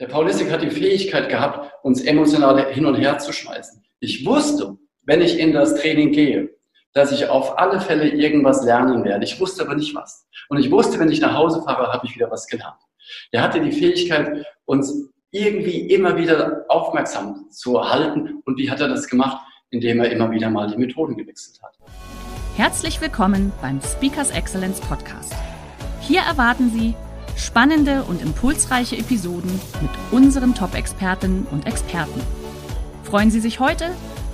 Der Paulistik hat die Fähigkeit gehabt, uns emotional hin und her zu schmeißen. Ich wusste, wenn ich in das Training gehe, dass ich auf alle Fälle irgendwas lernen werde. Ich wusste aber nicht was. Und ich wusste, wenn ich nach Hause fahre, habe ich wieder was gelernt. Er hatte die Fähigkeit, uns irgendwie immer wieder aufmerksam zu halten. Und wie hat er das gemacht? Indem er immer wieder mal die Methoden gewechselt hat. Herzlich willkommen beim Speakers Excellence Podcast. Hier erwarten Sie Spannende und impulsreiche Episoden mit unseren Top-Expertinnen und Experten. Freuen Sie sich heute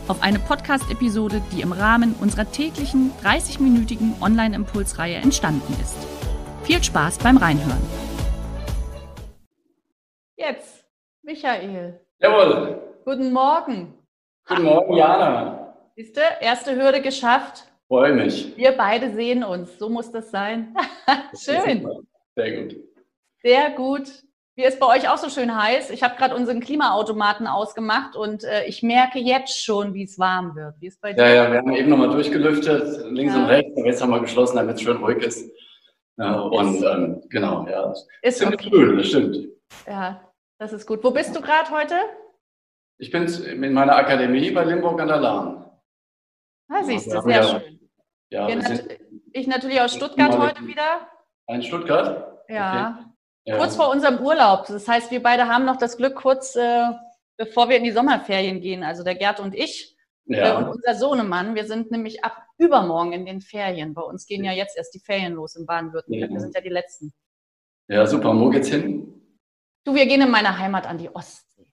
auf eine Podcast-Episode, die im Rahmen unserer täglichen 30-minütigen Online-Impulsreihe entstanden ist. Viel Spaß beim Reinhören. Jetzt, Michael. Jawohl. Guten Morgen. Guten Morgen, Jana. Siehst du, erste Hürde geschafft. Freue mich. Wir beide sehen uns. So muss das sein. Schön. Sehr gut. Sehr gut. Wie ist bei euch auch so schön heiß? Ich habe gerade unseren Klimaautomaten ausgemacht und äh, ich merke jetzt schon, wie es warm wird. Wie ist bei dir? Ja, ja, wir haben eben nochmal durchgelüftet, links Ja. und rechts, aber jetzt haben wir geschlossen, damit es schön ruhig ist. Ja, und ähm, genau, ja. Ist Ziemlich okay. cool, das stimmt. Ja, das ist gut. Wo bist du gerade heute? Ich bin in meiner Akademie bei Limburg an der Lahn. Ah, siehst du, sehr ja. schön. Ja, nat ich natürlich aus Stuttgart heute wieder. in Stuttgart. Ja. Okay. Ja. Kurz vor unserem Urlaub. Das heißt, wir beide haben noch das Glück, kurz äh, bevor wir in die Sommerferien gehen, also der Gerd und ich äh, und ja. unser Sohnemann. Wir sind nämlich ab übermorgen in den Ferien. Bei uns gehen ja jetzt erst die Ferien los in Baden-Württemberg. Wir sind ja die Letzten. ja, super. Und wo geht's hin? Du, wir gehen in meine Heimat an die Ostsee.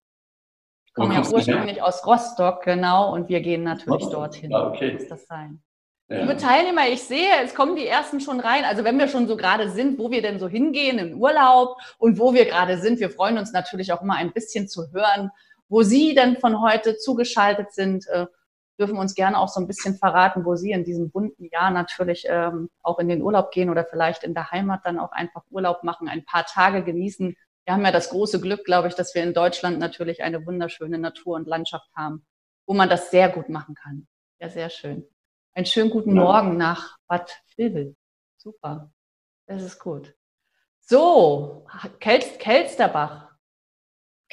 Ich komme ja ursprünglich aus Rostock, genau, und wir gehen natürlich dorthin. Ja, okay. Muss das sein. Liebe Teilnehmer, ich sehe, es kommen die ersten schon rein. Also wenn wir schon so gerade sind, wo wir denn so hingehen im Urlaub und wo wir gerade sind, wir freuen uns natürlich auch immer ein bisschen zu hören, wo Sie denn von heute zugeschaltet sind. Äh, dürfen uns gerne auch so ein bisschen verraten, wo Sie in diesem bunten Jahr natürlich ähm, auch in den Urlaub gehen oder vielleicht in der Heimat dann auch einfach Urlaub machen, ein paar Tage genießen. Wir haben ja das große Glück, glaube ich, dass wir in Deutschland natürlich eine wunderschöne Natur und Landschaft haben, wo man das sehr gut machen kann. Ja, sehr schön. Einen schönen guten Ja. Morgen nach Bad Vilbel. Super. Das ist gut. So, Kelst, Kelsterbach.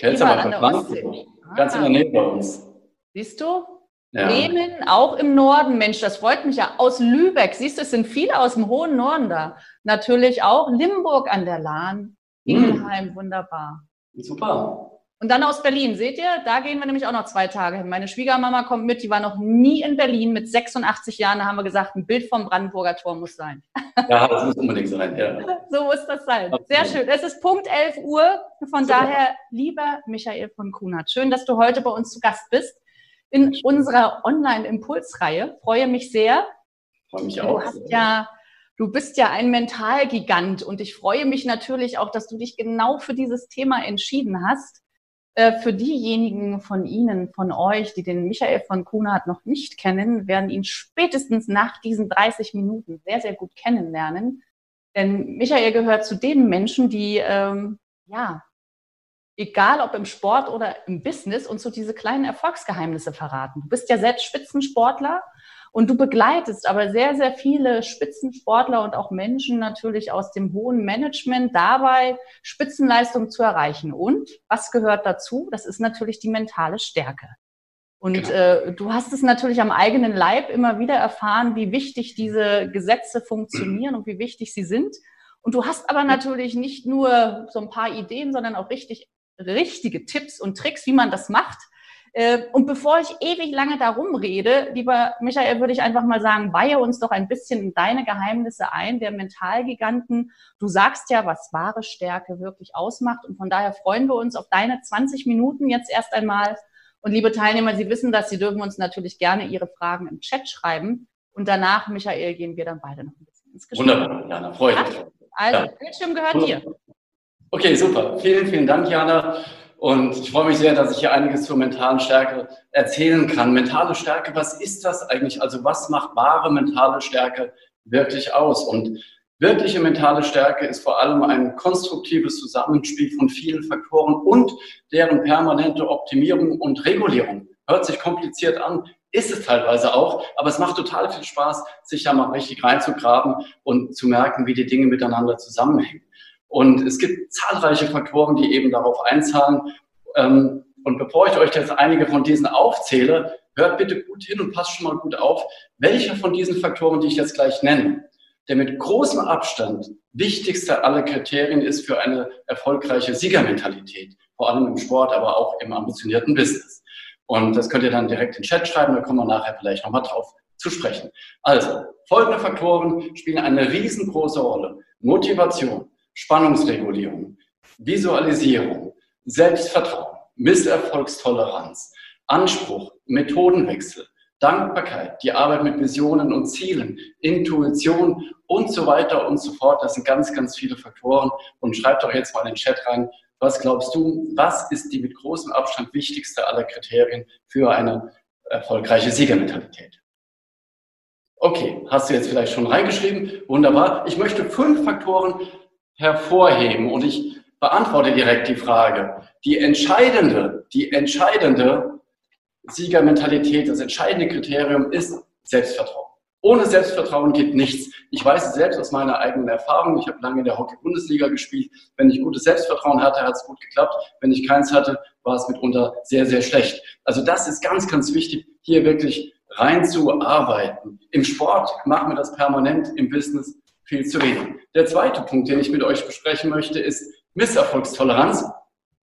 Bei an der Ostsee. Ganz in Ah, der Nähe bei uns. Siehst du? Ja. Bremen, auch im Norden. Mensch, das freut mich ja. Aus Lübeck. Siehst du, es sind viele aus dem hohen Norden da. Natürlich auch Limburg an der Lahn. Hm. Ingelheim, wunderbar. Super. Und dann aus Berlin, seht ihr, da gehen wir nämlich auch noch zwei Tage hin. Meine Schwiegermama kommt mit, die war noch nie in Berlin mit 86 Jahren. Da haben wir gesagt, ein Bild vom Brandenburger Tor muss sein. Ja, das muss unbedingt sein. Ja. So muss das sein. Sehr schön. Es ist Punkt 11 Uhr. Von Super. daher, lieber Michael von Kunert, schön, dass du heute bei uns zu Gast bist in unserer Online-Impulsreihe. Freue mich sehr. Freue mich Du auch. hast ja, du bist ja ein Mentalgigant und ich freue mich natürlich auch, dass du dich genau für dieses Thema entschieden hast. Äh, Für diejenigen von Ihnen, von euch, die den Michael von Kunert noch nicht kennen, werden ihn spätestens nach diesen 30 Minuten sehr, sehr gut kennenlernen. Denn Michael gehört zu den Menschen, die, ähm, ja, egal ob im Sport oder im Business, uns so diese kleinen Erfolgsgeheimnisse verraten. Du bist ja selbst Spitzensportler und du begleitest aber sehr, sehr viele Spitzensportler und auch Menschen natürlich aus dem hohen Management dabei, Spitzenleistung zu erreichen. Und was gehört dazu? Das ist natürlich die mentale Stärke. Und Genau. äh, du hast es natürlich am eigenen Leib immer wieder erfahren, wie wichtig diese Gesetze funktionieren und wie wichtig sie sind. Und du hast aber natürlich nicht nur so ein paar Ideen, sondern auch richtig, richtige Tipps und Tricks, wie man das macht. Äh, Und bevor ich ewig lange darum rede, lieber Michael, würde ich einfach mal sagen, weihe uns doch ein bisschen in deine Geheimnisse ein, der Mentalgiganten. Du sagst ja, was wahre Stärke wirklich ausmacht. Und von daher freuen wir uns auf deine 20 Minuten jetzt erst einmal. Und liebe Teilnehmer, Sie wissen das, Sie dürfen uns natürlich gerne Ihre Fragen im Chat schreiben. Und danach, Michael, gehen wir dann beide noch ein bisschen ins Gespräch. Wunderbar, Jana. Freue mich. Also, Ja. Bildschirm gehört dir. Okay, super. Vielen, vielen Dank, Jana. Und ich freue mich sehr, dass ich hier einiges zur mentalen Stärke erzählen kann. Mentale Stärke, was ist das eigentlich? Also was macht wahre mentale Stärke wirklich aus? Und wirkliche mentale Stärke ist vor allem ein konstruktives Zusammenspiel von vielen Faktoren und deren permanente Optimierung und Regulierung. Hört sich kompliziert an, ist es teilweise auch, aber es macht total viel Spaß, sich da mal richtig reinzugraben und zu merken, wie die Dinge miteinander zusammenhängen. Und es gibt zahlreiche Faktoren, die eben darauf einzahlen. Ähm, und bevor ich euch jetzt einige von diesen aufzähle, hört bitte gut hin und passt schon mal gut auf, welcher von diesen Faktoren, die ich jetzt gleich nenne, der mit großem Abstand wichtigste aller Kriterien ist für eine erfolgreiche Siegermentalität, vor allem im Sport, aber auch im ambitionierten Business. Und das könnt ihr dann direkt in den Chat schreiben, da kommen wir nachher vielleicht nochmal drauf zu sprechen. Also, folgende Faktoren spielen eine riesengroße Rolle. Motivation, Spannungsregulierung, Visualisierung, Selbstvertrauen, Misserfolgstoleranz, Anspruch, Methodenwechsel, Dankbarkeit, die Arbeit mit Visionen und Zielen, Intuition und so weiter und so fort. Das sind ganz, ganz viele Faktoren. Und schreibt doch jetzt mal in den Chat rein, was glaubst du, was ist die mit großem Abstand wichtigste aller Kriterien für eine erfolgreiche Siegermentalität? Okay, hast du jetzt vielleicht schon reingeschrieben? Wunderbar. Ich möchte fünf Faktoren hervorheben und ich beantworte direkt die Frage. Die entscheidende, die entscheidende Siegermentalität, das entscheidende Kriterium ist Selbstvertrauen. Ohne Selbstvertrauen geht nichts. Ich weiß es selbst aus meiner eigenen Erfahrung. Ich habe lange in der Hockey-Bundesliga gespielt. Wenn ich gutes Selbstvertrauen hatte, hat es gut geklappt. Wenn ich keins hatte, war es mitunter sehr, sehr schlecht. Also das ist ganz, ganz wichtig, hier wirklich reinzuarbeiten. Im Sport machen wir das permanent, im Business viel zu wenig. Der zweite Punkt, den ich mit euch besprechen möchte, ist Misserfolgstoleranz.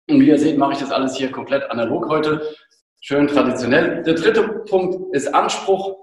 Und wie ihr seht, mache ich das alles hier komplett analog heute. Schön traditionell. Der dritte Punkt ist Anspruch.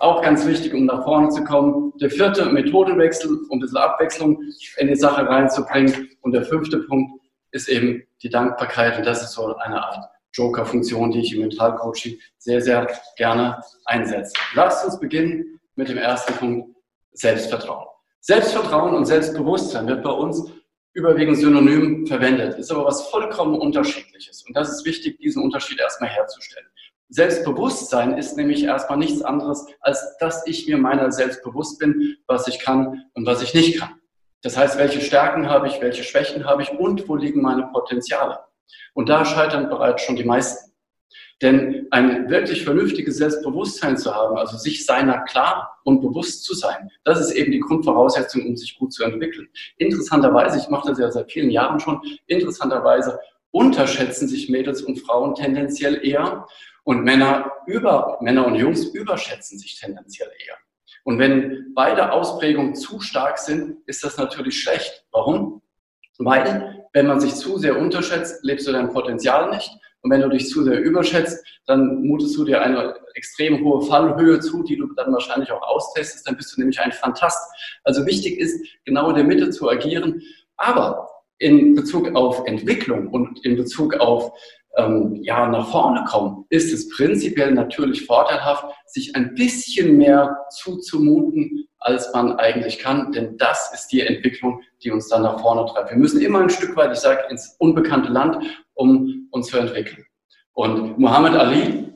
Auch ganz wichtig, um nach vorne zu kommen. Der vierte, Methodenwechsel, um ein bisschen Abwechslung in die Sache reinzubringen. Und der fünfte Punkt ist eben die Dankbarkeit. Und das ist so eine Art Joker-Funktion, die ich im Mentalcoaching sehr, sehr gerne einsetze. Lasst uns beginnen mit dem ersten Punkt, Selbstvertrauen. Selbstvertrauen und Selbstbewusstsein wird bei uns überwiegend synonym verwendet, ist aber was vollkommen unterschiedliches. Und das ist wichtig, diesen Unterschied erstmal herzustellen. Selbstbewusstsein ist nämlich erstmal nichts anderes, als dass ich mir meiner selbst bewusst bin, was ich kann und was ich nicht kann. Das heißt, welche Stärken habe ich, welche Schwächen habe ich und wo liegen meine Potenziale. Und da scheitern bereits schon die meisten. Denn ein wirklich vernünftiges Selbstbewusstsein zu haben, also sich seiner klar und bewusst zu sein, das ist eben die Grundvoraussetzung, um sich gut zu entwickeln. Interessanterweise, ich mache das ja seit vielen Jahren schon, interessanterweise unterschätzen sich Mädels und Frauen tendenziell eher und Männer über, Männer und Jungs überschätzen sich tendenziell eher. Und wenn beide Ausprägungen zu stark sind, ist das natürlich schlecht. Warum? Weil, wenn man sich zu sehr unterschätzt, lebst du dein Potenzial nicht. Und wenn du dich zu sehr überschätzt, dann mutest du dir eine extrem hohe Fallhöhe zu, die du dann wahrscheinlich auch austestest. Dann bist du nämlich ein Fantast. Also wichtig ist, genau in der Mitte zu agieren. Aber in Bezug auf Entwicklung und in Bezug auf ähm, ja, nach vorne kommen, ist es prinzipiell natürlich vorteilhaft, sich ein bisschen mehr zuzumuten, als man eigentlich kann, denn das ist die Entwicklung, die uns dann nach vorne treibt. Wir müssen immer ein Stück weit, ich sage, ins unbekannte Land, um uns zu entwickeln. Und Muhammad Ali,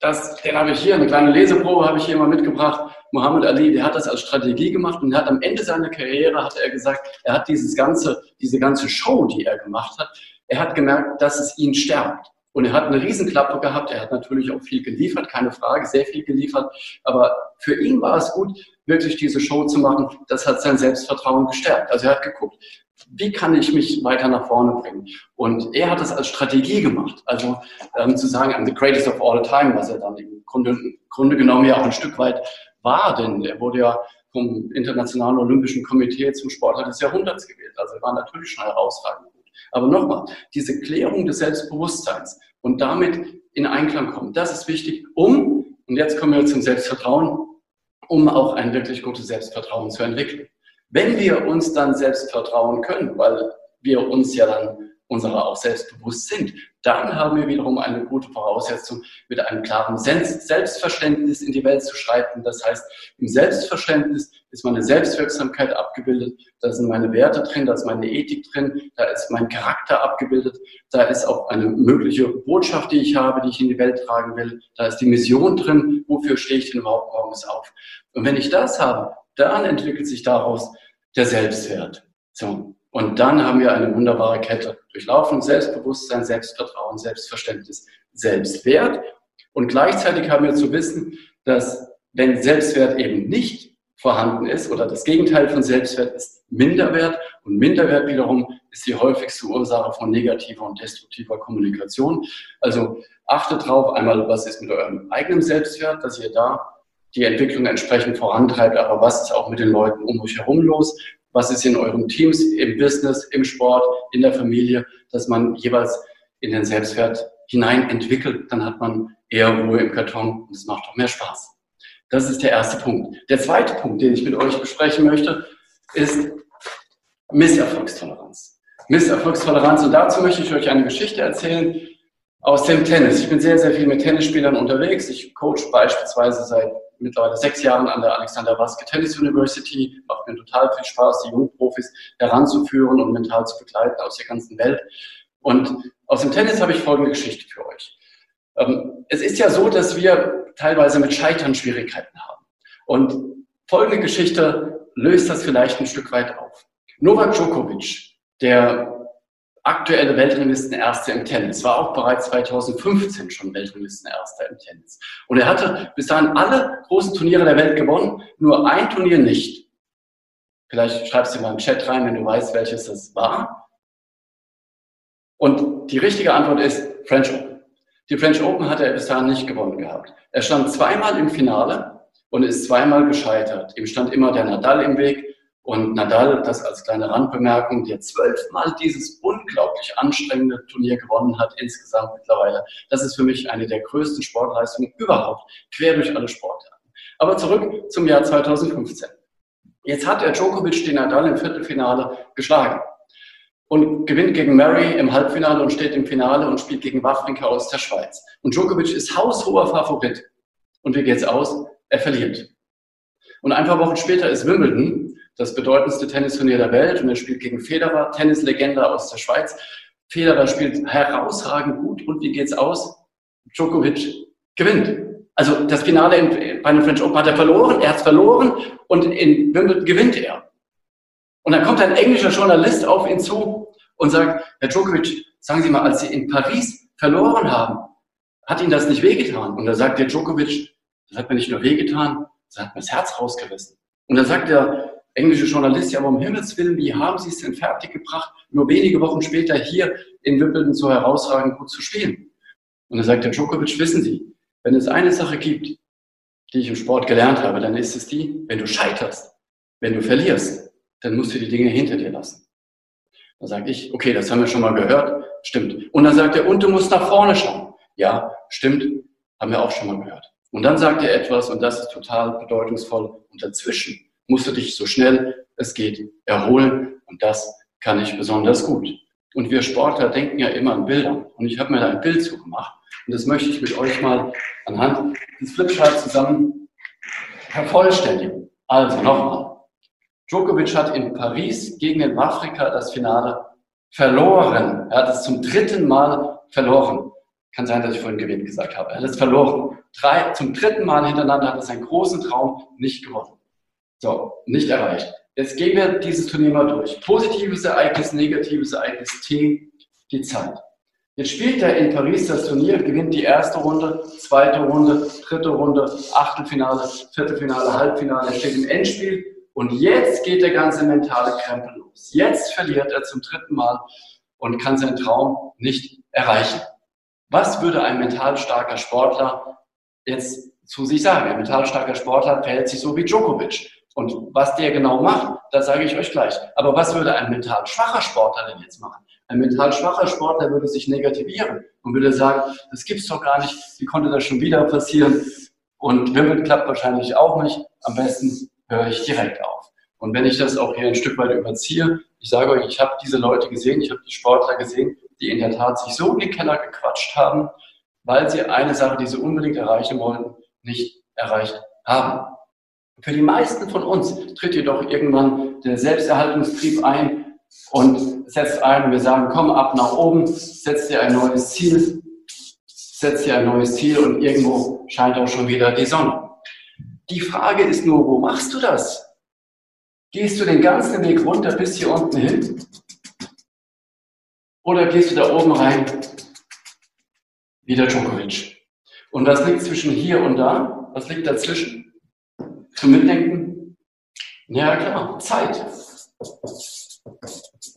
das, den habe ich hier, eine kleine Leseprobe habe ich hier mal mitgebracht. Muhammad Ali, der hat das als Strategie gemacht und hat am Ende seiner Karriere, hat er gesagt, er hat dieses ganze, diese ganze Show, die er gemacht hat, er hat gemerkt, dass es ihn stärkt. Und er hat eine Riesenklappe gehabt. Er hat natürlich auch viel geliefert, keine Frage, sehr viel geliefert. Aber für ihn war es gut, wirklich diese Show zu machen. Das hat sein Selbstvertrauen gestärkt. Also er hat geguckt, wie kann ich mich weiter nach vorne bringen? Und er hat das als Strategie gemacht. Also ähm, zu sagen, I'm the greatest of all time, was er dann im Grunde, Grunde genommen ja auch ein Stück weit war, denn er wurde ja vom Internationalen Olympischen Komitee zum Sportler des Jahrhunderts gewählt. Also er war natürlich schon herausragend. Aber nochmal, diese Klärung des Selbstbewusstseins und damit in Einklang kommen, das ist wichtig, um, und jetzt kommen wir zum Selbstvertrauen, um auch ein wirklich gutes Selbstvertrauen zu entwickeln. Wenn wir uns dann selbst vertrauen können, weil wir uns ja dann unserer auch selbstbewusst sind, dann haben wir wiederum eine gute Voraussetzung, mit einem klaren Selbstverständnis in die Welt zu schreiten. Das heißt, im Selbstverständnis ist meine Selbstwirksamkeit abgebildet, da sind meine Werte drin, da ist meine Ethik drin, da ist mein Charakter abgebildet, da ist auch eine mögliche Botschaft, die ich habe, die ich in die Welt tragen will, da ist die Mission drin, wofür stehe ich denn überhaupt morgens auf. Und wenn ich das habe, dann entwickelt sich daraus der Selbstwert. So. Und dann haben wir eine wunderbare Kette durchlaufen. Selbstbewusstsein, Selbstvertrauen, Selbstverständnis, Selbstwert. Und gleichzeitig haben wir zu wissen, dass wenn Selbstwert eben nicht vorhanden ist oder das Gegenteil von Selbstwert ist Minderwert und Minderwert wiederum ist die häufigste Ursache von negativer und destruktiver Kommunikation. Also achtet drauf, einmal, was ist mit eurem eigenen Selbstwert, dass ihr da die Entwicklung entsprechend vorantreibt, aber was ist auch mit den Leuten um euch herum los? was ist in euren Teams, im Business, im Sport, in der Familie, dass man jeweils in den Selbstwert hinein entwickelt, dann hat man eher Ruhe im Karton und es macht auch mehr Spaß. Das ist der erste Punkt. Der zweite Punkt, den ich mit euch besprechen möchte, ist Misserfolgstoleranz. Misserfolgstoleranz und dazu möchte ich euch eine Geschichte erzählen aus dem Tennis. Ich bin sehr, sehr viel mit Tennisspielern unterwegs. Ich coach beispielsweise seit mittlerweile sechs Jahren an der Alexander Waske Tennis University. Macht mir total viel Spaß, die Jungprofis heranzuführen und mental zu begleiten aus der ganzen Welt. Und aus dem Tennis habe ich folgende Geschichte für euch. Ähm, es ist ja so, dass wir teilweise mit Scheitern Schwierigkeiten haben. Und folgende Geschichte löst das vielleicht ein Stück weit auf. Novak Djokovic, der aktuelle Weltranglistenerste im Tennis, war auch bereits 2015 schon Weltranglistenerster im Tennis. Und er hatte bis dahin alle großen Turniere der Welt gewonnen, nur ein Turnier nicht. Vielleicht schreibst du mal im Chat rein, wenn du weißt, welches das war. Und die richtige Antwort ist French Open. Die French Open hatte er bis dahin nicht gewonnen gehabt. Er stand zweimal im Finale und ist zweimal gescheitert. Ihm stand immer der Nadal im Weg und Nadal, das als kleine Randbemerkung, der zwölfmal dieses unglaublich anstrengende Turnier gewonnen hat, insgesamt mittlerweile. Das ist für mich eine der größten Sportleistungen überhaupt, quer durch alle Sportarten. Aber zurück zum Jahr 2015. Jetzt hat er Djokovic den Nadal im Viertelfinale geschlagen und gewinnt gegen Murray im Halbfinale und steht im Finale und spielt gegen Wawrinka aus der Schweiz. Und Djokovic ist haushoher Favorit. Und wie geht's aus? Er verliert. Und ein paar Wochen später ist Wimbledon das bedeutendste Tennisturnier der Welt und er spielt gegen Federer, Tennislegende aus der Schweiz. Federer spielt herausragend gut und wie geht's aus? Djokovic gewinnt. Also das Finale in, bei den French Open hat er verloren, er hat verloren und in Wimbledon gewinnt er. Und dann kommt ein englischer Journalist auf ihn zu und sagt, Herr Djokovic, sagen Sie mal, als Sie in Paris verloren haben, hat Ihnen das nicht wehgetan? Und da sagt der Djokovic, das hat mir nicht nur wehgetan, das hat mir das Herz rausgerissen. Und dann sagt der englische Journalist, ja, aber um Himmels Willen, wie haben Sie es denn fertiggebracht, nur wenige Wochen später hier in Wimbledon so herausragend gut zu spielen? Und dann sagt der Djokovic, wissen Sie, wenn es eine Sache gibt, die ich im Sport gelernt habe, dann ist es die, wenn du scheiterst, wenn du verlierst, dann musst du die Dinge hinter dir lassen. Dann sage ich, okay, das haben wir schon mal gehört, stimmt. Und dann sagt er, und du musst nach vorne schauen. Ja, stimmt, haben wir auch schon mal gehört. Und dann sagt er etwas, und das ist total bedeutungsvoll, und dazwischen musst du dich so schnell es geht erholen und das kann ich besonders gut. Und wir Sportler denken ja immer an Bilder und ich habe mir da ein Bild zugemacht und das möchte ich mit euch mal anhand des Flipcharts zusammen vervollständigen. Also nochmal. Djokovic hat in Paris gegen den Afrika das Finale verloren. Er hat es zum dritten Mal verloren. Kann sein, dass ich vorhin gewinnt gesagt habe. Er hat es verloren. Drei, zum dritten Mal hintereinander hat er seinen großen Traum nicht gewonnen. So, nicht erreicht. Jetzt gehen wir dieses Turnier mal durch. Positives Ereignis, negatives Ereignis, T, die Zeit. Jetzt spielt er in Paris das Turnier, gewinnt die erste Runde, zweite Runde, dritte Runde, Achtelfinale, Viertelfinale, Halbfinale, er steht im Endspiel und jetzt geht der ganze mentale Krempel los. Jetzt verliert er zum dritten Mal und kann seinen Traum nicht erreichen. Was würde ein mental starker Sportler jetzt zu sich sagen? Ein mental starker Sportler verhält sich so wie Djokovic. Und was der genau macht, das sage ich euch gleich. Aber was würde ein mental schwacher Sportler denn jetzt machen? Ein mental schwacher Sportler würde sich negativieren und würde sagen, das gibt's doch gar nicht, wie konnte das schon wieder passieren? Und Wimbledon klappt wahrscheinlich auch nicht. Am besten höre ich direkt auf. Und wenn ich das auch hier ein Stück weit überziehe, ich sage euch, ich habe diese Leute gesehen, ich habe die Sportler gesehen, die in der Tat sich so in den Keller gequatscht haben, weil sie eine Sache, die sie unbedingt erreichen wollten, nicht erreicht haben. Für die meisten von uns tritt jedoch irgendwann der Selbsterhaltungstrieb ein und setzt ein wir sagen, komm ab nach oben, setz dir ein neues Ziel, setz dir ein neues Ziel und irgendwo scheint auch schon wieder die Sonne. Die Frage ist nur, wo machst du das? Gehst du den ganzen Weg runter bis hier unten hin? Oder gehst du da oben rein wie der Djokovic? Und was liegt zwischen hier und da? Was liegt dazwischen? Zum Mitdenken? Ja klar, Zeit.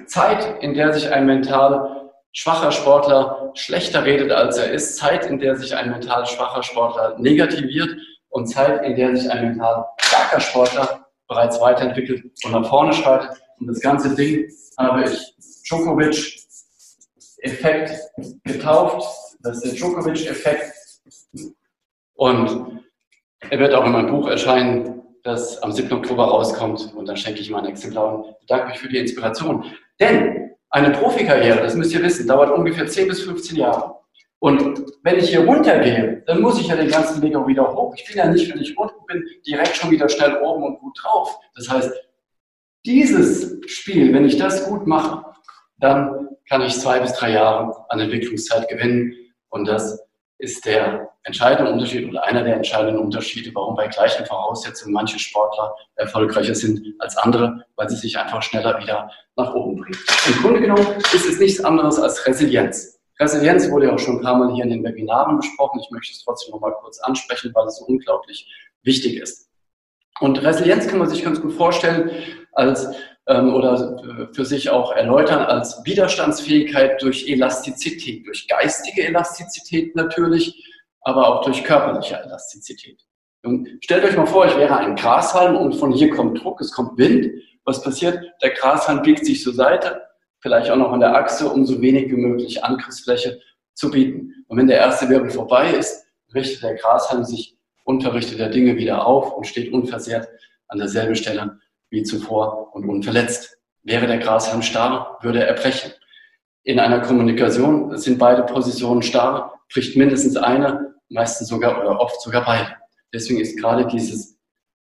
Zeit, in der sich ein mental schwacher Sportler schlechter redet, als er ist. Zeit, in der sich ein mental schwacher Sportler negativiert. Und Zeit, in der sich ein mental starker Sportler bereits weiterentwickelt und nach vorne schreitet. Und das ganze Ding habe ich Djokovic-Effekt getauft. Das ist der Djokovic-Effekt. Und er wird auch in meinem Buch erscheinen, das am 7. Oktober rauskommt. Und dann schenke ich mal ein Exemplar und bedanke mich für die Inspiration. Denn eine Profikarriere, das müsst ihr wissen, dauert ungefähr 10 bis 15 Jahre. Und wenn ich hier runtergehe, dann muss ich ja den ganzen Weg auch wieder hoch. Ich bin ja nicht, wenn ich unten bin, direkt schon wieder schnell oben und gut drauf. Das heißt, dieses Spiel, wenn ich das gut mache, dann kann ich zwei bis drei Jahre an Entwicklungszeit gewinnen. Und das ist der entscheidende Unterschied oder einer der entscheidenden Unterschiede, warum bei gleichen Voraussetzungen manche Sportler erfolgreicher sind als andere, weil sie sich einfach schneller wieder nach oben bringen. Im Grunde genommen ist es nichts anderes als Resilienz. Resilienz wurde ja auch schon ein paar Mal hier in den Webinaren besprochen. Ich möchte es trotzdem noch mal kurz ansprechen, weil es so unglaublich wichtig ist. Und Resilienz kann man sich ganz gut vorstellen als oder äh, für sich auch erläutern als Widerstandsfähigkeit durch Elastizität, durch geistige Elastizität natürlich, aber auch durch körperliche Elastizität. Und stellt euch mal vor, ich wäre ein Grashalm und von hier kommt Druck, es kommt Wind. Was passiert? Der Grashalm biegt sich zur Seite, vielleicht auch noch an der Achse, um so wenig wie möglich Angriffsfläche zu bieten. Und wenn der erste Wirbel vorbei ist, richtet der Grashalm sich unterrichtet der Dinge wieder auf und steht unversehrt an derselben Stelle wie zuvor und unverletzt. Wäre der Grashalm starr, würde er brechen. In einer Kommunikation sind beide Positionen starr, bricht mindestens eine, meistens sogar oder oft sogar beide. Deswegen ist gerade dieses,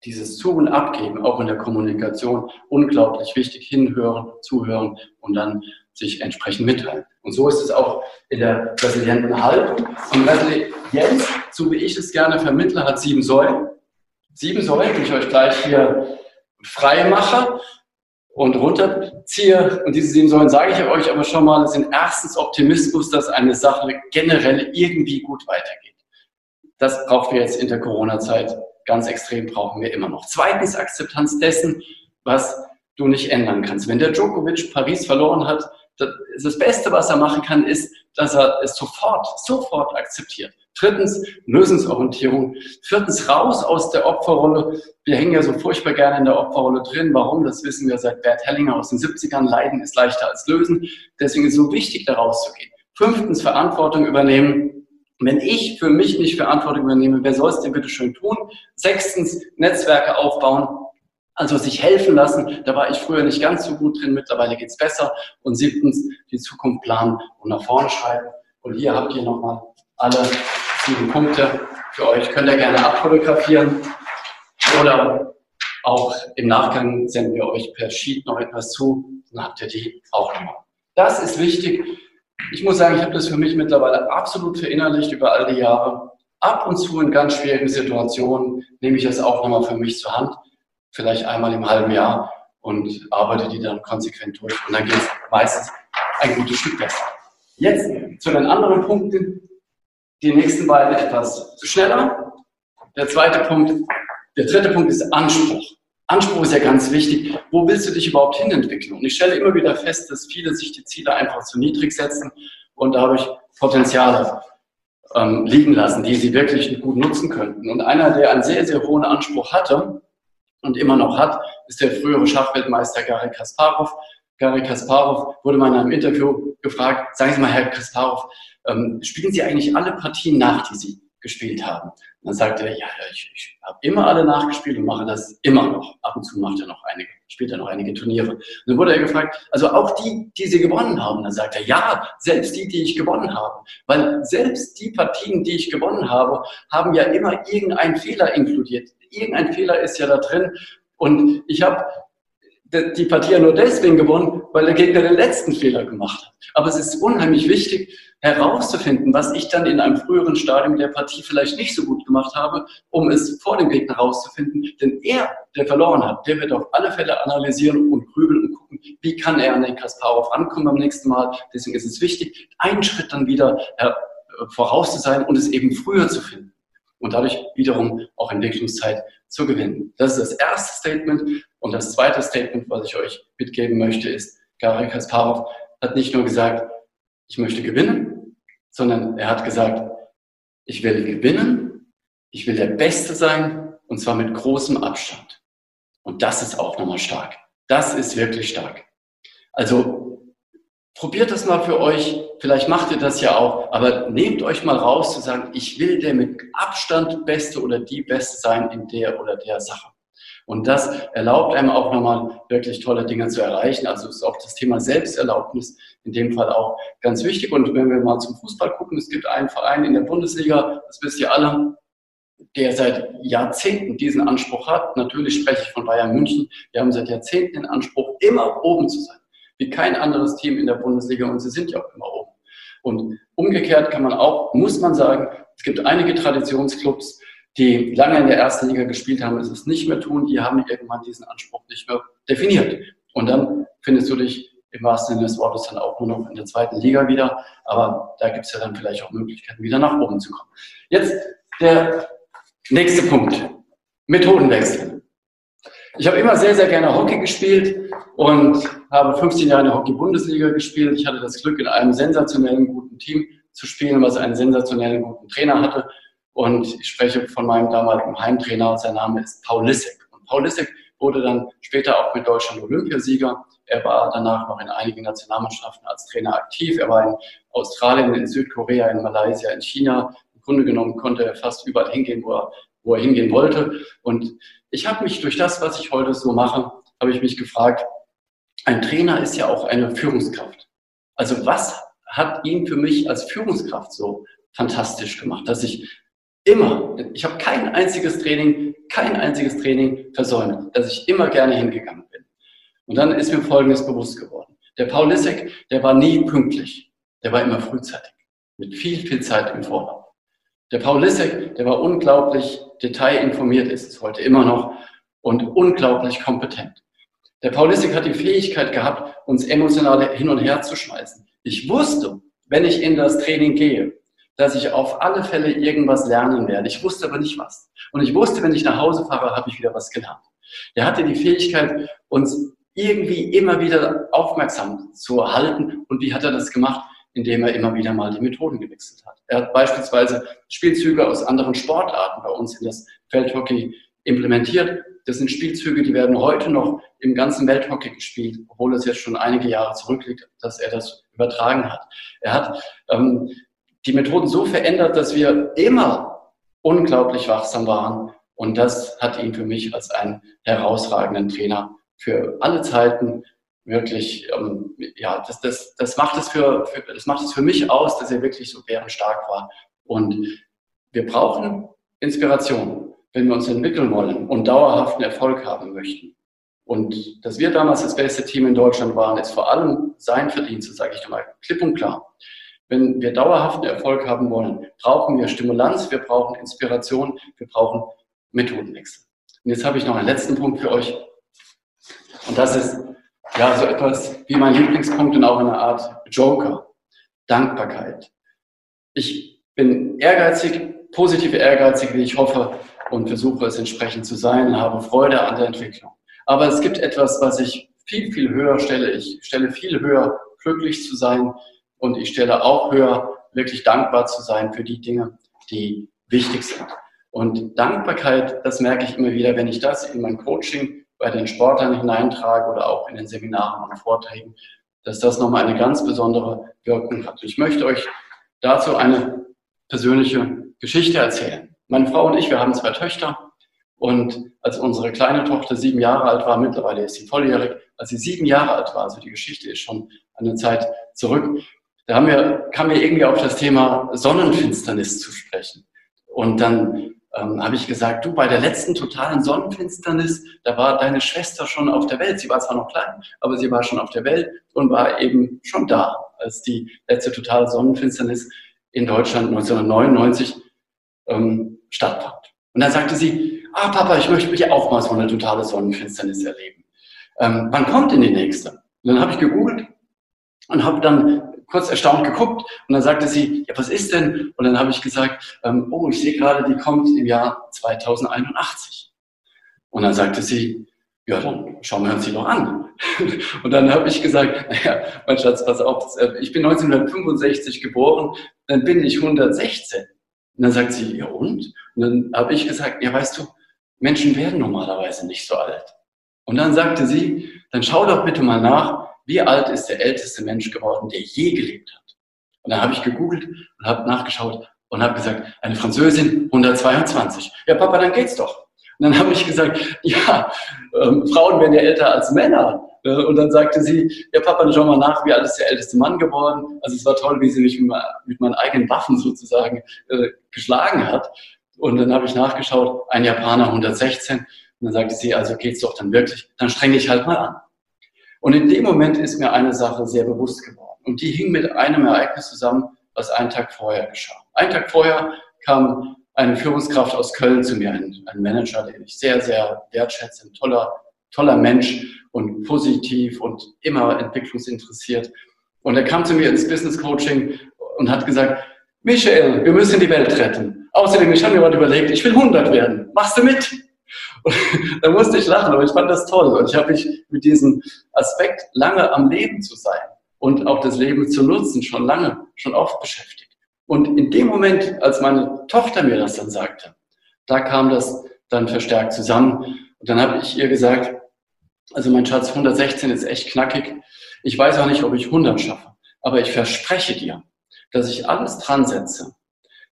dieses Zu- und Abgeben auch in der Kommunikation unglaublich wichtig. Hinhören, zuhören und dann sich entsprechend mitteilen. Und so ist es auch in der resilienten Haltung. Und Resilienz, so wie ich es gerne vermittle, hat sieben Säulen. Sieben Säulen, die ich euch gleich hier frei mache und runterziehe. Und diese sieben Säulen sage ich euch aber schon mal, sind erstens Optimismus, dass eine Sache generell irgendwie gut weitergeht. Das brauchen wir jetzt in der Corona-Zeit ganz extrem, brauchen wir immer noch. Zweitens Akzeptanz dessen, was du nicht ändern kannst. Wenn der Djokovic Paris verloren hat, das Beste, was er machen kann, ist, dass er es sofort, sofort akzeptiert. Drittens, Lösungsorientierung. Viertens, raus aus der Opferrolle. Wir hängen ja so furchtbar gerne in der Opferrolle drin. Warum? Das wissen wir seit Bert Hellinger aus den 70ern. Leiden ist leichter als lösen. Deswegen ist es so wichtig, da rauszugehen. Fünftens, Verantwortung übernehmen. Wenn ich für mich nicht Verantwortung übernehme, wer soll es denn bitte schön tun? Sechstens, Netzwerke aufbauen. Also sich helfen lassen, da war ich früher nicht ganz so gut drin, mittlerweile geht's besser. Und siebtens, die Zukunft planen und nach vorne schreiben. Und hier habt ihr nochmal alle sieben Punkte für euch. Könnt ihr gerne abfotografieren oder auch im Nachgang senden wir euch per Sheet noch etwas zu, dann habt ihr die auch nochmal. Das ist wichtig. Ich muss sagen, ich habe das für mich mittlerweile absolut verinnerlicht über all die Jahre. Ab und zu in ganz schwierigen Situationen nehme ich das auch nochmal für mich zur Hand, vielleicht einmal im halben Jahr und arbeite die dann konsequent durch. Und dann geht es meistens ein gutes Stück besser. Jetzt zu den anderen Punkten, die nächsten beiden etwas schneller. Der zweite Punkt, der dritte Punkt ist Anspruch. Anspruch ist ja ganz wichtig. Wo willst du dich überhaupt hinentwickeln? Und ich stelle immer wieder fest, dass viele sich die Ziele einfach zu niedrig setzen und dadurch Potenziale ähm, liegen lassen, die sie wirklich gut nutzen könnten. Und einer, der einen sehr, sehr hohen Anspruch hatte und immer noch hat, ist der frühere Schachweltmeister Gary Kasparov. Gary Kasparov wurde mal in einem Interview gefragt, sagen Sie mal, Herr Kasparov, ähm, spielen Sie eigentlich alle Partien nach, die Sie gespielt haben? dann sagt er, ja, ich, ich habe immer alle nachgespielt und mache das immer noch. Ab und zu macht er noch einige, spielt er noch einige Turniere. Und dann wurde er gefragt, also auch die, die sie gewonnen haben. Dann sagt er, ja, selbst die, die ich gewonnen habe. Weil selbst die Partien, die ich gewonnen habe, haben ja immer irgendeinen Fehler inkludiert. Irgendein Fehler ist ja da drin. Und ich habe die Partie ja nur deswegen gewonnen, weil der Gegner den letzten Fehler gemacht hat. Aber es ist unheimlich wichtig herauszufinden, was ich dann in einem früheren Stadium der Partie vielleicht nicht so gut gemacht habe, um es vor dem Gegner herauszufinden. Denn er, der verloren hat, der wird auf alle Fälle analysieren und grübeln und gucken, wie kann er an den Kasparov ankommen beim nächsten Mal. Deswegen ist es wichtig, einen Schritt dann wieder äh, voraus zu sein und es eben früher zu finden und dadurch wiederum auch Entwicklungszeit zu gewinnen. Das ist das erste Statement. Und das zweite Statement, was ich euch mitgeben möchte, ist, Gary Kasparov hat nicht nur gesagt, ich möchte gewinnen, sondern er hat gesagt, ich will gewinnen, ich will der Beste sein und zwar mit großem Abstand. Und das ist auch nochmal stark. Das ist wirklich stark. Also probiert das mal für euch. Vielleicht macht ihr das ja auch, aber nehmt euch mal raus zu sagen, ich will der mit Abstand Beste oder die Beste sein in der oder der Sache. Und das erlaubt einem auch nochmal wirklich tolle Dinge zu erreichen. Also ist auch das Thema Selbsterlaubnis in dem Fall auch ganz wichtig. Und wenn wir mal zum Fußball gucken, es gibt einen Verein in der Bundesliga, das wisst ihr alle, der seit Jahrzehnten diesen Anspruch hat. Natürlich spreche ich von Bayern München. Wir haben seit Jahrzehnten den Anspruch, immer oben zu sein. Wie kein anderes Team in der Bundesliga und sie sind ja auch immer oben. Und umgekehrt kann man auch, muss man sagen, es gibt einige Traditionsclubs, die lange in der ersten Liga gespielt haben, es nicht mehr tun, die haben irgendwann diesen Anspruch nicht mehr definiert. Und dann findest du dich im wahrsten Sinne des Wortes dann auch nur noch in der zweiten Liga wieder. Aber da gibt es ja dann vielleicht auch Möglichkeiten, wieder nach oben zu kommen. Jetzt der nächste Punkt. Methodenwechsel. Ich habe immer sehr, sehr gerne Hockey gespielt und habe 15 Jahre in der Hockey-Bundesliga gespielt. Ich hatte das Glück, in einem sensationellen guten Team zu spielen, was einen sensationellen guten Trainer hatte. Und ich spreche von meinem damaligen Heimtrainer, sein Name ist Paul Lissek. Und Paul Lissek wurde dann später auch mit Deutschland Olympiasieger. Er war danach noch in einigen Nationalmannschaften als Trainer aktiv. Er war in Australien, in Südkorea, in Malaysia, in China. Im Grunde genommen konnte er fast überall hingehen, wo er, wo er hingehen wollte. Und ich habe mich durch das, was ich heute so mache, habe ich mich gefragt, ein Trainer ist ja auch eine Führungskraft. Also was hat ihn für mich als Führungskraft so fantastisch gemacht, dass ich immer, ich habe kein einziges Training, kein einziges Training versäumt, dass ich immer gerne hingegangen bin. Und dann ist mir Folgendes bewusst geworden. Der Paul Lissek, der war nie pünktlich. Der war immer frühzeitig. Mit viel, viel Zeit im Vorlauf. Der Paul Lissek, der war unglaublich detailinformiert, ist es heute immer noch, und unglaublich kompetent. Der Paul Lissek hat die Fähigkeit gehabt, uns emotional hin und her zu schmeißen. Ich wusste, wenn ich in das Training gehe, dass ich auf alle Fälle irgendwas lernen werde. Ich wusste aber nicht was. Und ich wusste, wenn ich nach Hause fahre, habe ich wieder was gelernt. Der hatte die Fähigkeit, uns irgendwie immer wieder aufmerksam zu halten. Und wie hat er das gemacht? Indem er immer wieder mal die Methoden gewechselt hat. Er hat beispielsweise Spielzüge aus anderen Sportarten bei uns in das Feldhockey implementiert. Das sind Spielzüge, die werden heute noch im ganzen Welthockey gespielt, obwohl es jetzt schon einige Jahre zurückliegt, dass er das übertragen hat. Er hat ähm, die Methoden so verändert, dass wir immer unglaublich wachsam waren. Und das hat ihn für mich als einen herausragenden Trainer für alle Zeiten wirklich, ähm, ja, das, das, das, macht es für, für, das macht es für mich aus, dass er wirklich so bärenstark war. Und wir brauchen Inspiration, wenn wir uns entwickeln wollen und dauerhaften Erfolg haben möchten. Und dass wir damals das beste Team in Deutschland waren, ist vor allem sein Verdienst, sage ich nochmal klipp und klar. Wenn wir dauerhaften Erfolg haben wollen, brauchen wir Stimulanz, wir brauchen Inspiration, wir brauchen Methodenwechsel. Und jetzt habe ich noch einen letzten Punkt für euch. Und das ist ja so etwas wie mein Lieblingspunkt und auch eine Art Joker. Dankbarkeit. Ich bin ehrgeizig, positiv ehrgeizig, wie ich hoffe, und versuche es entsprechend zu sein und habe Freude an der Entwicklung. Aber es gibt etwas, was ich viel, viel höher stelle. Ich stelle viel höher, glücklich zu sein, und ich stelle auch höher, wirklich dankbar zu sein für die Dinge, die wichtig sind. Und Dankbarkeit, das merke ich immer wieder, wenn ich das in mein Coaching bei den Sportlern hineintrage oder auch in den Seminaren und Vorträgen, dass das nochmal eine ganz besondere Wirkung hat. Ich möchte euch dazu eine persönliche Geschichte erzählen. Meine Frau und ich, wir haben zwei Töchter. Und als unsere kleine Tochter sieben Jahre alt war, mittlerweile ist sie volljährig, als sie sieben Jahre alt war, also die Geschichte ist schon eine Zeit zurück, da haben wir, kamen wir irgendwie auf das Thema Sonnenfinsternis zu sprechen. Und dann ähm, habe ich gesagt, du, bei der letzten totalen Sonnenfinsternis, da war deine Schwester schon auf der Welt. Sie war zwar noch klein, aber sie war schon auf der Welt und war eben schon da, als die letzte totale Sonnenfinsternis in Deutschland 1999 ähm, stattfand. Und dann sagte sie, ah Papa, ich möchte mich auch mal so eine totale Sonnenfinsternis erleben. Ähm, wann kommt denn die nächste? Und dann habe ich gegoogelt und habe dann kurz erstaunt geguckt und dann sagte sie, ja, was ist denn? Und dann habe ich gesagt, ähm, oh, ich sehe gerade, die kommt im Jahr 2081. Und dann sagte sie, ja, dann schauen wir uns die doch an. Und dann habe ich gesagt, naja, mein Schatz, pass auf, äh, ich bin 1965 geboren, dann bin ich 116. Und dann sagt sie, ja und? Und dann habe ich gesagt, ja, weißt du, Menschen werden normalerweise nicht so alt. Und dann sagte sie, dann schau doch bitte mal nach, wie alt ist der älteste Mensch geworden, der je gelebt hat? Und dann habe ich gegoogelt und habe nachgeschaut und habe gesagt, eine Französin 122. Ja, Papa, dann geht's doch. Und dann habe ich gesagt, ja, ähm, Frauen werden ja älter als Männer. Äh, und dann sagte sie, ja Papa, dann schau mal nach, wie alt ist der älteste Mann geworden. Also es war toll, wie sie mich mit, meinen eigenen Waffen sozusagen äh, geschlagen hat. Und dann habe ich nachgeschaut, ein Japaner 116. Und dann sagte sie, also geht's doch dann wirklich, dann strenge ich halt mal an. Und in dem Moment ist mir eine Sache sehr bewusst geworden. Und die hing mit einem Ereignis zusammen, was einen Tag vorher geschah. Einen Tag vorher kam eine Führungskraft aus Köln zu mir, ein, ein Manager, den ich sehr, sehr wertschätze, ein toller, toller Mensch und positiv und immer entwicklungsinteressiert. Und er kam zu mir ins Business Coaching und hat gesagt, Michael, wir müssen die Welt retten. Außerdem, ich habe mir mal überlegt, ich will 100 werden. Machst du mit? Und da musste ich lachen, aber ich fand das toll. Und ich habe mich mit diesem Aspekt, lange am Leben zu sein und auch das Leben zu nutzen, schon lange, schon oft beschäftigt. Und in dem Moment, als meine Tochter mir das dann sagte, da kam das dann verstärkt zusammen. Und dann habe ich ihr gesagt, also mein Schatz, 116 ist echt knackig. Ich weiß auch nicht, ob ich 100 schaffe, aber ich verspreche dir, dass ich alles dran setze,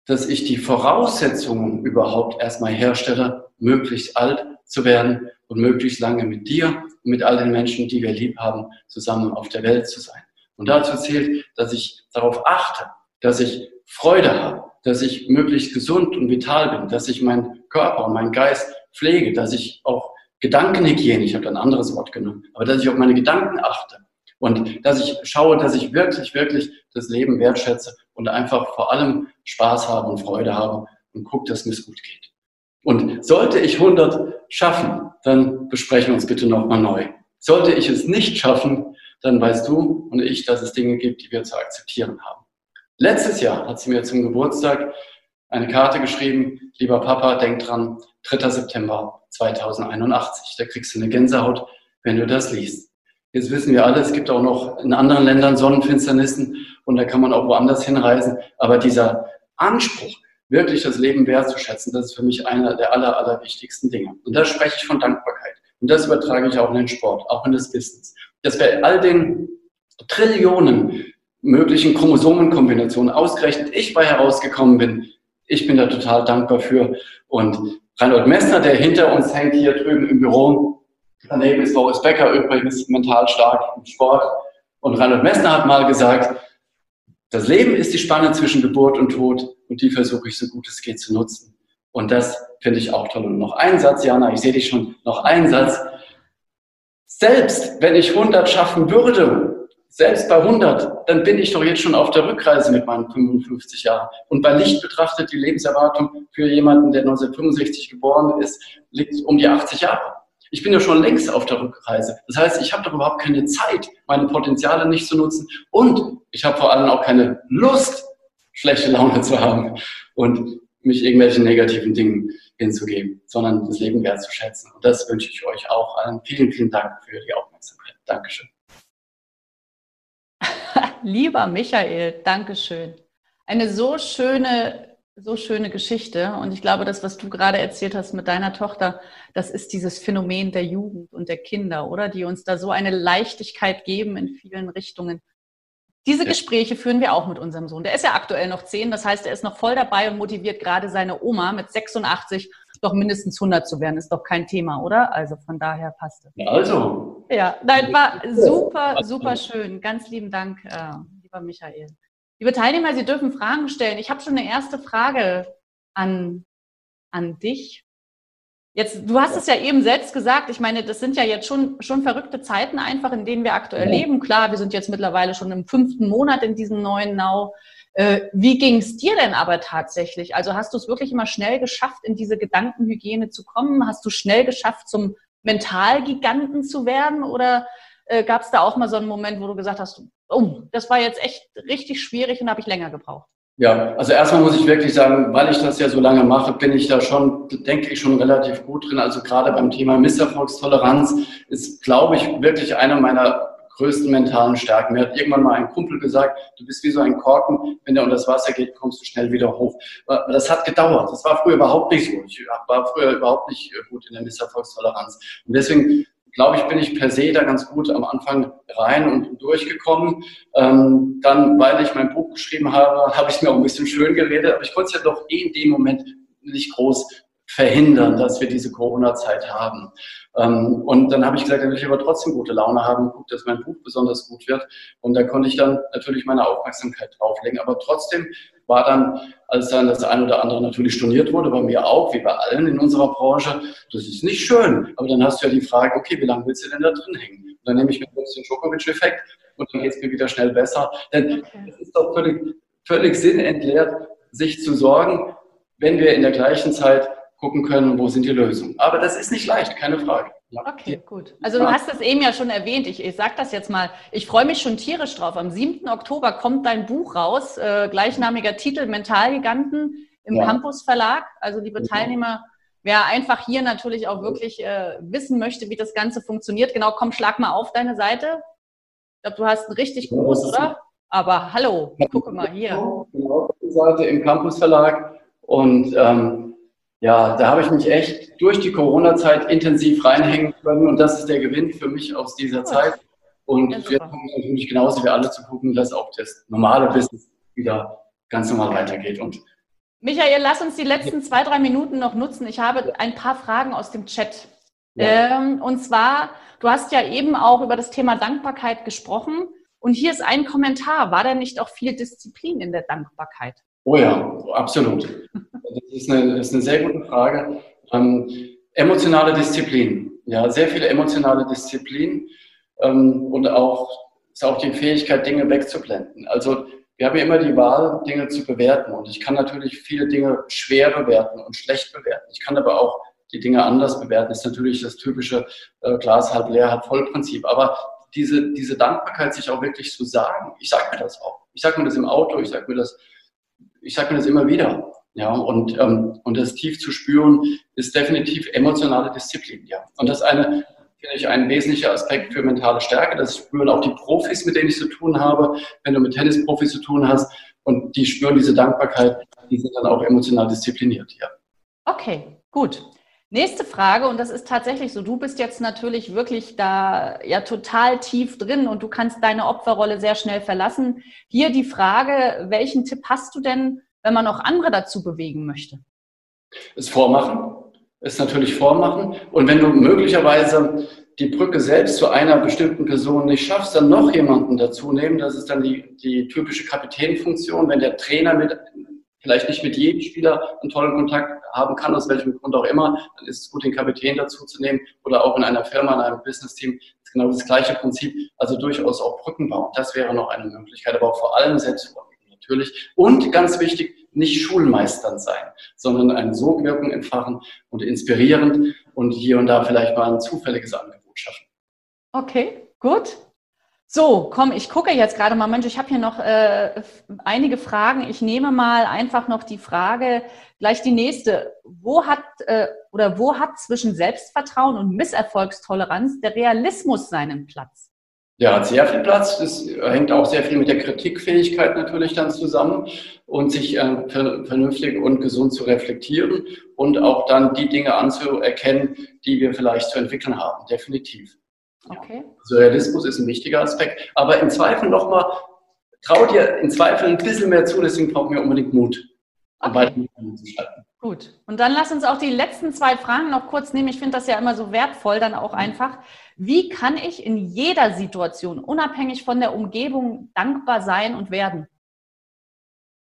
dass ich die Voraussetzungen überhaupt erstmal herstelle, möglichst alt zu werden und möglichst lange mit dir und mit all den Menschen, die wir lieb haben, zusammen auf der Welt zu sein. Und dazu zählt, dass ich darauf achte, dass ich Freude habe, dass ich möglichst gesund und vital bin, dass ich meinen Körper und meinen Geist pflege, dass ich auch Gedankenhygiene, ich habe ein anderes Wort genommen, aber dass ich auf meine Gedanken achte und dass ich schaue, dass ich wirklich, wirklich das Leben wertschätze und einfach vor allem Spaß habe und Freude habe und gucke, dass mir es gut geht. Und sollte ich 100 schaffen, dann besprechen wir uns bitte nochmal neu. Sollte ich es nicht schaffen, dann weißt du und ich, dass es Dinge gibt, die wir zu akzeptieren haben. Letztes Jahr hat sie mir zum Geburtstag eine Karte geschrieben, lieber Papa, denk dran, 3. September 2081. Da kriegst du eine Gänsehaut, wenn du das liest. Jetzt wissen wir alle, es gibt auch noch in anderen Ländern Sonnenfinsternissen und da kann man auch woanders hinreisen. Aber dieser Anspruch, wirklich das Leben wertzuschätzen, das ist für mich einer der aller, aller wichtigsten Dinge. Und da spreche ich von Dankbarkeit. Und das übertrage ich auch in den Sport, auch in das Business. Dass wir all den Trillionen möglichen Chromosomenkombinationen ausgerechnet ich bei herausgekommen bin, ich bin da total dankbar für. Und Reinhold Messner, der hinter uns hängt hier drüben im Büro, daneben ist Boris Becker übrigens mental stark im Sport. Und Reinhold Messner hat mal gesagt, das Leben ist die Spanne zwischen Geburt und Tod und die versuche ich so gut es geht zu nutzen. Und das finde ich auch toll. Und noch ein Satz, Jana, ich sehe dich schon, noch ein Satz. Selbst wenn ich 100 schaffen würde, selbst bei 100, dann bin ich doch jetzt schon auf der Rückreise mit meinen 55 Jahren. Und bei Licht betrachtet, die Lebenserwartung für jemanden, der 1965 geboren ist, liegt um die 80 Jahre. Ich bin ja schon längst auf der Rückreise. Das heißt, ich habe doch überhaupt keine Zeit, meine Potenziale nicht zu nutzen. Und ich habe vor allem auch keine Lust, schlechte Laune zu haben und mich irgendwelchen negativen Dingen hinzugeben, sondern das Leben wertzuschätzen. Und das wünsche ich euch auch allen. Vielen, vielen Dank für die Aufmerksamkeit. Dankeschön. Lieber Michael, Dankeschön. Eine so schöne so schöne Geschichte. Und ich glaube, das, was du gerade erzählt hast mit deiner Tochter, das ist dieses Phänomen der Jugend und der Kinder, oder? Die uns da so eine Leichtigkeit geben in vielen Richtungen, Diese Gespräche führen wir auch mit unserem Sohn. Der ist ja aktuell noch zehn, das heißt, er ist noch voll dabei und motiviert gerade seine Oma mit 86 doch mindestens 100 zu werden. Ist doch kein Thema, oder? Also von daher passt es. Also. Ja, nein, war super, super schön. Ganz lieben Dank, äh, lieber Michael. Liebe Teilnehmer, Sie dürfen Fragen stellen. Ich habe schon eine erste Frage an, an dich. Jetzt, du hast es ja eben selbst gesagt. Ich meine, das sind ja jetzt schon, schon verrückte Zeiten einfach, in denen wir aktuell leben. Klar, wir sind jetzt mittlerweile schon im fünften Monat in diesem neuen Now. Äh, wie ging es dir denn aber tatsächlich? Also hast du es wirklich immer schnell geschafft, in diese Gedankenhygiene zu kommen? Hast du schnell geschafft, zum Mentalgiganten zu werden? Oder äh, gab es da auch mal so einen Moment, wo du gesagt hast, oh, das war jetzt echt richtig schwierig und habe ich länger gebraucht? Ja, also erstmal muss ich wirklich sagen, weil ich das ja so lange mache, bin ich da schon, denke ich, schon relativ gut drin. Also gerade beim Thema Misserfolgstoleranz ist, glaube ich, wirklich einer meiner größten mentalen Stärken. Mir hat irgendwann mal ein Kumpel gesagt, du bist wie so ein Korken, wenn der unter das Wasser geht, kommst du schnell wieder hoch. Das hat gedauert. Das war früher überhaupt nicht so. Ich war früher überhaupt nicht gut in der Misserfolgstoleranz. Und deswegen glaube ich, bin ich per se da ganz gut am Anfang rein und durchgekommen. Ähm, dann, weil ich mein Buch geschrieben habe, habe ich mir auch ein bisschen schön geredet, aber ich konnte es ja doch eh in dem Moment nicht groß verhindern, dass wir diese Corona-Zeit haben. Ähm, und dann habe ich gesagt, dann will ich aber trotzdem gute Laune haben, guck, dass mein Buch besonders gut wird. Und da konnte ich dann natürlich meine Aufmerksamkeit drauflegen. Aber trotzdem war dann, als dann das eine oder andere natürlich storniert wurde, bei mir auch, wie bei allen in unserer Branche, das ist nicht schön. Aber dann hast du ja die Frage, okay, wie lange willst du denn da drin hängen? Und dann nehme ich mir kurz den Djokovic-Effekt und dann geht es mir wieder schnell besser. Denn es ist doch völlig, völlig sinnentleert, sich zu sorgen, wenn wir in der gleichen Zeit gucken können, wo sind die Lösungen. Aber das ist nicht leicht, keine Frage. Ja. Okay, gut. Also du hast das eben ja schon erwähnt. Ich, ich sage das jetzt mal. Ich freue mich schon tierisch drauf. Am 7. Oktober kommt dein Buch raus, äh, gleichnamiger Titel Mentalgiganten im ja. Campus Verlag. Also liebe Teilnehmer, wer einfach hier natürlich auch wirklich äh, wissen möchte, wie das Ganze funktioniert, genau, komm, schlag mal auf deine Seite. Ich glaube, du hast einen richtig groß, oder? Aber hallo, gucke mal hier. Genau, die Seite im Campus Verlag. Und ähm, ja, da habe ich mich echt durch die Corona-Zeit intensiv reinhängen können und das ist der Gewinn für mich aus dieser Zeit. Und ja, wir kommen natürlich genauso wie alle zu gucken, dass auch das normale Business wieder ganz normal weitergeht. Und Michael, lass uns die letzten zwei, drei Minuten noch nutzen. Ich habe ein paar Fragen aus dem Chat. Ja. Ähm, und zwar, du hast ja eben auch über das Thema Dankbarkeit gesprochen. Und hier ist ein Kommentar. War da nicht auch viel Disziplin in der Dankbarkeit? Oh ja, absolut. Das ist eine, das ist eine sehr gute Frage. Ähm, emotionale Disziplin. Ja, sehr viele emotionale Disziplin ähm, und auch, ist auch die Fähigkeit, Dinge wegzublenden. Also, wir haben ja immer die Wahl, Dinge zu bewerten. Und ich kann natürlich viele Dinge schwer bewerten und schlecht bewerten. Ich kann aber auch die Dinge anders bewerten. Das ist natürlich das typische äh, Glas halb leer, halb voll Prinzip. Aber diese, diese Dankbarkeit, sich auch wirklich zu sagen, ich sage mir das auch. Ich sage mir das im Auto, ich sage mir das ich sage mir das immer wieder. Ja, und, ähm, und das tief zu spüren, ist definitiv emotionale Disziplin. Ja. Und das eine, finde ich, ein wesentlicher Aspekt für mentale Stärke. Das spüren auch die Profis, mit denen ich zu tun habe. Wenn du mit Tennisprofis zu tun hast und die spüren diese Dankbarkeit, die sind dann auch emotional diszipliniert. Ja. Okay, gut. Nächste Frage, und das ist tatsächlich so, du bist jetzt natürlich wirklich da ja total tief drin und du kannst deine Opferrolle sehr schnell verlassen. Hier die Frage, welchen Tipp hast du denn, wenn man auch andere dazu bewegen möchte? Es vormachen, es natürlich vormachen. Und wenn du möglicherweise die Brücke selbst zu einer bestimmten Person nicht schaffst, dann noch jemanden dazu nehmen. Das ist dann die, die typische Kapitänfunktion. Wenn der Trainer mit vielleicht nicht mit jedem Spieler einen tollen Kontakt haben kann, aus welchem Grund auch immer, dann ist es gut, den Kapitän dazu zu nehmen oder auch in einer Firma, in einem Business-Team ist genau das gleiche Prinzip, also durchaus auch Brücken bauen. Das wäre noch eine Möglichkeit, aber auch vor allem Selbstverwirklichung natürlich. Und ganz wichtig, nicht Schulmeistern sein, sondern eine Sogwirkung entfachen und inspirierend und hier und da vielleicht mal ein zufälliges Angebot schaffen. Okay, gut. So, komm, ich gucke jetzt gerade mal, Mensch, ich habe hier noch äh, einige Fragen. Ich nehme mal einfach noch die Frage, gleich die nächste. Wo hat äh, oder wo hat zwischen Selbstvertrauen und Misserfolgstoleranz der Realismus seinen Platz? Ja, hat sehr viel Platz. Das hängt auch sehr viel mit der Kritikfähigkeit natürlich dann zusammen und sich äh, vernünftig und gesund zu reflektieren und auch dann die Dinge anzuerkennen, die wir vielleicht zu entwickeln haben. Definitiv. Okay. Also Realismus ist ein wichtiger Aspekt. Aber im Zweifel nochmal trau dir in Zweifel ein bisschen mehr zu, deswegen brauchen wir unbedingt Mut, um Okay. zu schalten. Gut. Und dann lass uns auch die letzten zwei Fragen noch kurz nehmen. Ich finde das ja immer so wertvoll, dann auch einfach. Wie kann ich in jeder Situation, unabhängig von der Umgebung, dankbar sein und werden?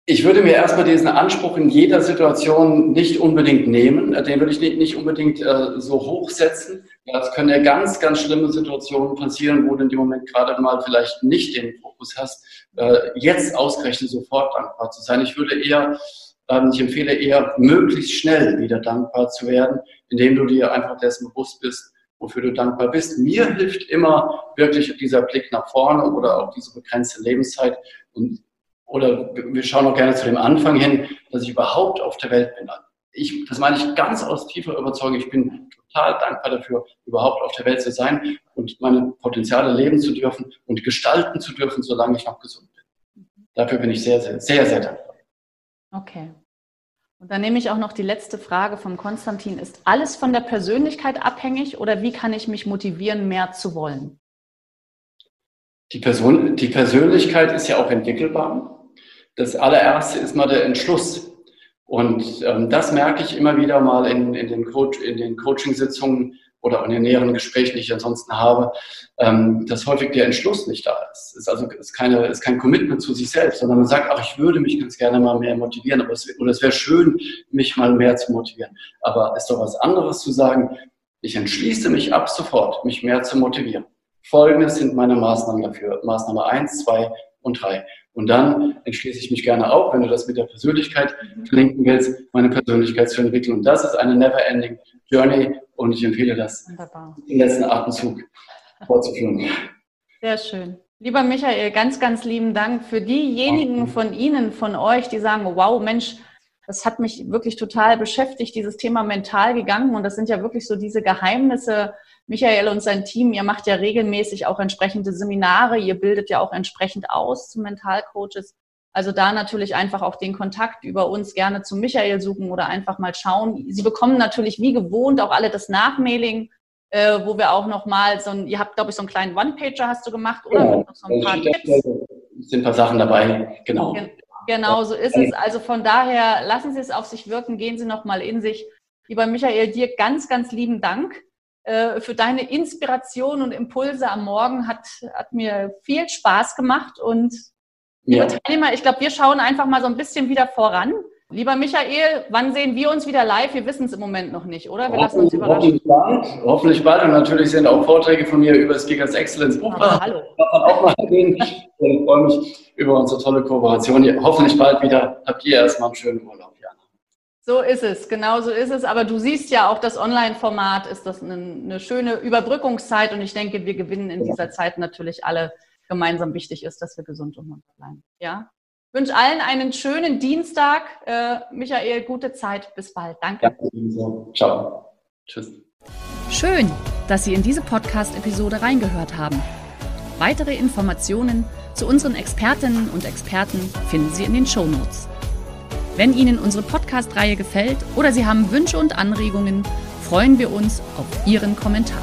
Ich würde mir erstmal diesen Anspruch in jeder Situation nicht unbedingt nehmen. Den würde ich nicht, nicht unbedingt äh, so hochsetzen. Es können ja ganz, ganz schlimme Situationen passieren, wo du in dem Moment gerade mal vielleicht nicht den Fokus hast, äh, jetzt ausgerechnet sofort dankbar zu sein. Ich würde eher, ähm, ich empfehle eher, möglichst schnell wieder dankbar zu werden, indem du dir einfach dessen bewusst bist, wofür du dankbar bist. Mir hilft immer wirklich dieser Blick nach vorne oder auch diese begrenzte Lebenszeit und oder wir schauen auch gerne zu dem Anfang hin, dass ich überhaupt auf der Welt bin. Ich, das meine ich ganz aus tiefer Überzeugung. Ich bin total dankbar dafür, überhaupt auf der Welt zu sein und meine Potenziale leben zu dürfen und gestalten zu dürfen, solange ich noch gesund bin. Dafür bin ich sehr, sehr, sehr, sehr dankbar. Okay. Und dann nehme ich auch noch die letzte Frage vom Konstantin. Ist alles von der Persönlichkeit abhängig oder wie kann ich mich motivieren, mehr zu wollen? Die, Person, die Persönlichkeit ist ja auch entwickelbar. Das allererste ist mal der Entschluss. Und ähm, das merke ich immer wieder mal in, in den, in den Coachingsitzungen oder in den näheren Gesprächen, die ich ansonsten habe, ähm, dass häufig der Entschluss nicht da ist. Es ist also ist, keine, ist kein Commitment zu sich selbst, sondern man sagt, ach, ich würde mich ganz gerne mal mehr motivieren, aber es, oder es wäre schön, mich mal mehr zu motivieren. Aber es ist doch was anderes zu sagen, ich entschließe mich ab sofort, mich mehr zu motivieren. Folgendes sind meine Maßnahmen dafür. Maßnahme eins, zwei und drei. Und dann entschließe ich mich gerne auch, wenn du das mit der Persönlichkeit verlinken willst, meine Persönlichkeit zu entwickeln. Und das ist eine never-ending Journey und ich empfehle das, Wunderbar. den letzten Atemzug fortzuführen. Sehr schön. Lieber Michael, ganz, ganz lieben Dank für diejenigen von Ihnen, von euch, die sagen, wow, Mensch, das hat mich wirklich total beschäftigt, dieses Thema mental gegangen. Und das sind ja wirklich so diese Geheimnisse. Michael und sein Team, ihr macht ja regelmäßig auch entsprechende Seminare, ihr bildet ja auch entsprechend aus zu Mentalcoaches. Also da natürlich einfach auch den Kontakt über uns gerne zu Michael suchen oder einfach mal schauen. Sie bekommen natürlich wie gewohnt auch alle das Nachmailing, äh, wo wir auch nochmal so ein, ihr habt, glaube ich, so einen kleinen One-Pager hast du gemacht, oder? Genau. So ein paar Also Tipps. Es sind ein paar Sachen dabei, genau. Gen- Genau, so ist es. Also von daher lassen Sie es auf sich wirken, gehen Sie nochmal in sich. Lieber Michael, dir ganz, ganz lieben Dank äh, für deine Inspiration und Impulse am Morgen. Hat, hat mir viel Spaß gemacht und liebe Ja. Teilnehmer, ich glaube, wir schauen einfach mal so ein bisschen wieder voran. Lieber Michael, wann sehen wir uns wieder live? Wir wissen es im Moment noch nicht, oder? Wir lassen uns überraschen. hoffentlich bald. Hoffentlich bald. Und natürlich sind auch Vorträge von mir über Speakers Excellence Aber buchbar. hallo. Auch mal erwähnen. Ich freue mich über unsere tolle Kooperation. Hoffentlich bald wieder. Habt ihr erstmal einen schönen Urlaub. So ist es, genau so ist es. Aber du siehst ja auch das Online-Format ist das eine, eine schöne Überbrückungszeit und ich denke, wir gewinnen in dieser Zeit natürlich alle gemeinsam. Wichtig ist, dass wir gesund und munter bleiben. Ja. Ich wünsche allen einen schönen Dienstag. Äh, Michael, gute Zeit. Bis bald. Danke. Danke. ebenso. Ciao. Tschüss. Schön, dass Sie in diese Podcast-Episode reingehört haben. Weitere Informationen zu unseren Expertinnen und Experten finden Sie in den Shownotes. Wenn Ihnen unsere Podcast-Reihe gefällt oder Sie haben Wünsche und Anregungen, freuen wir uns auf Ihren Kommentar.